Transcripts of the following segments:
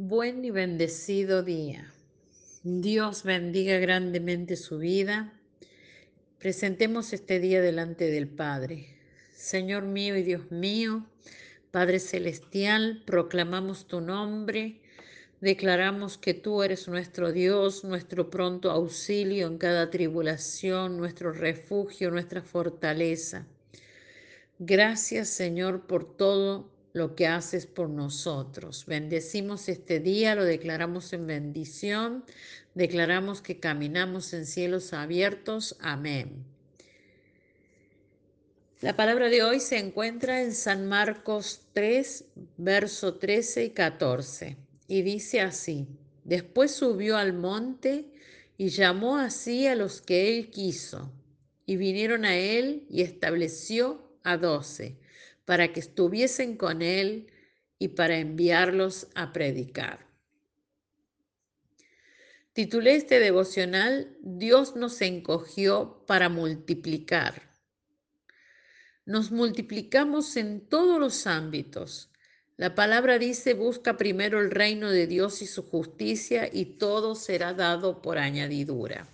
Buen y bendecido día. Dios bendiga grandemente su vida. Presentemos este día delante del Padre. Señor mío y Dios mío, Padre Celestial, proclamamos tu nombre, declaramos que tú eres nuestro Dios, nuestro pronto auxilio en cada tribulación, nuestro refugio, nuestra fortaleza. Gracias Señor por todo lo que haces por nosotros. Bendecimos este día, lo declaramos en bendición, declaramos que caminamos en cielos abiertos. Amén. La palabra de hoy se encuentra en San Marcos 3, verso 13 y 14, y dice así, después subió al monte y llamó así a los que él quiso, y vinieron a él y estableció a doce para que estuviesen con él y para enviarlos a predicar. Titulé este devocional Dios nos encogió para multiplicar. Nos multiplicamos en todos los ámbitos. La palabra dice, busca primero el reino de Dios y su justicia y todo será dado por añadidura.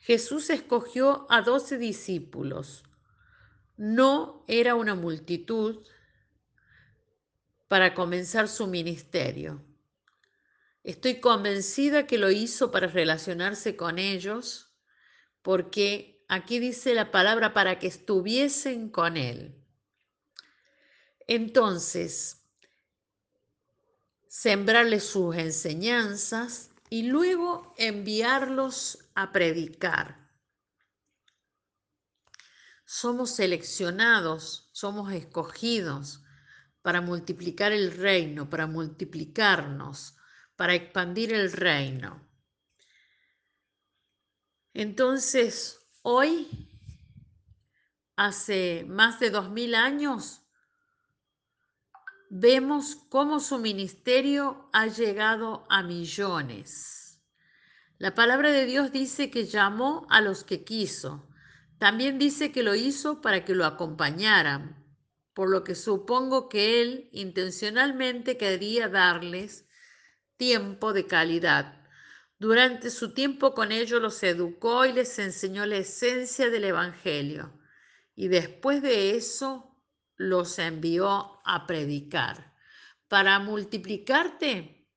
Jesús escogió a doce discípulos, no era una multitud para comenzar su ministerio. Estoy convencida que lo hizo para relacionarse con ellos, porque aquí dice la palabra para que estuviesen con él. Entonces, sembrarles sus enseñanzas y luego enviarlos a predicar somos seleccionados, somos escogidos para multiplicar el reino, para multiplicarnos, para expandir el reino. Entonces, hoy, hace más de dos mil años, vemos cómo su ministerio ha llegado a millones. La palabra de Dios dice que llamó a los que quiso también dice que lo hizo para que lo acompañaran, por lo que supongo que él intencionalmente quería darles tiempo de calidad. Durante su tiempo con ellos los educó y les enseñó la esencia del Evangelio. Y después de eso los envió a predicar. Para multiplicarte,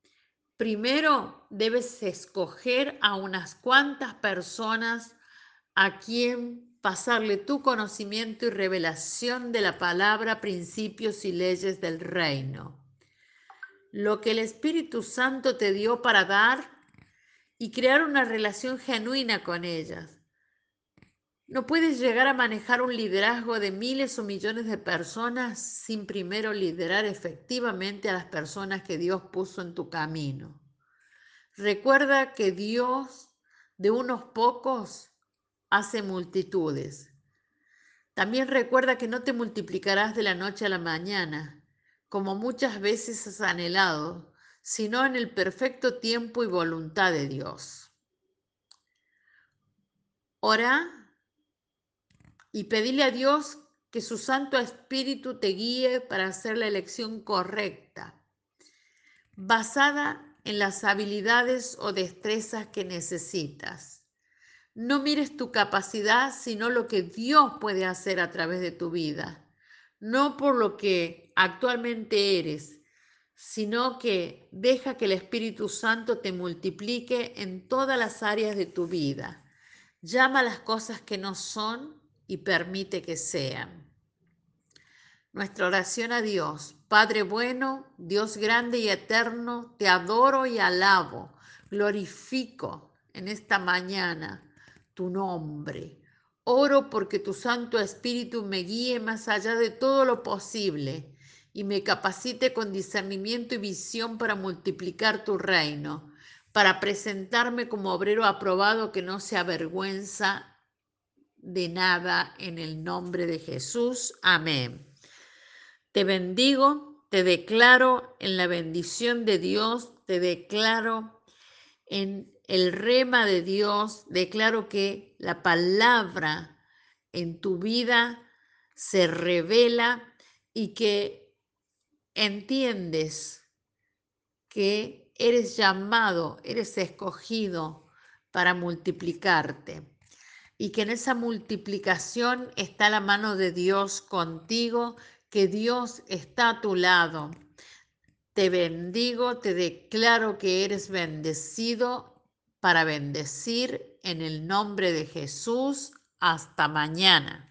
primero debes escoger a unas cuantas personas a quien pasarle tu conocimiento y revelación de la palabra, principios y leyes del reino. Lo que el Espíritu Santo te dio para dar y crear una relación genuina con ellas. No puedes llegar a manejar un liderazgo de miles o millones de personas sin primero liderar efectivamente a las personas que Dios puso en tu camino. Recuerda que Dios de unos pocos hace multitudes. También recuerda que no te multiplicarás de la noche a la mañana, como muchas veces has anhelado, sino en el perfecto tiempo y voluntad de Dios. Ora y pedile a Dios que su Santo Espíritu te guíe para hacer la elección correcta, basada en las habilidades o destrezas que necesitas. No mires tu capacidad, sino lo que Dios puede hacer a través de tu vida. No por lo que actualmente eres, sino que deja que el Espíritu Santo te multiplique en todas las áreas de tu vida. Llama las cosas que no son y permite que sean. Nuestra oración a Dios, Padre bueno, Dios grande y eterno, te adoro y alabo, glorifico en esta mañana tu nombre. Oro porque tu Santo Espíritu me guíe más allá de todo lo posible y me capacite con discernimiento y visión para multiplicar tu reino, para presentarme como obrero aprobado que no se avergüenza de nada en el nombre de Jesús. Amén. Te bendigo, te declaro en la bendición de Dios, te declaro en el rema de Dios, declaro que la palabra en tu vida se revela y que entiendes que eres llamado, eres escogido para multiplicarte y que en esa multiplicación está la mano de Dios contigo, que Dios está a tu lado. Te bendigo, te declaro que eres bendecido para bendecir en el nombre de Jesús. Hasta mañana.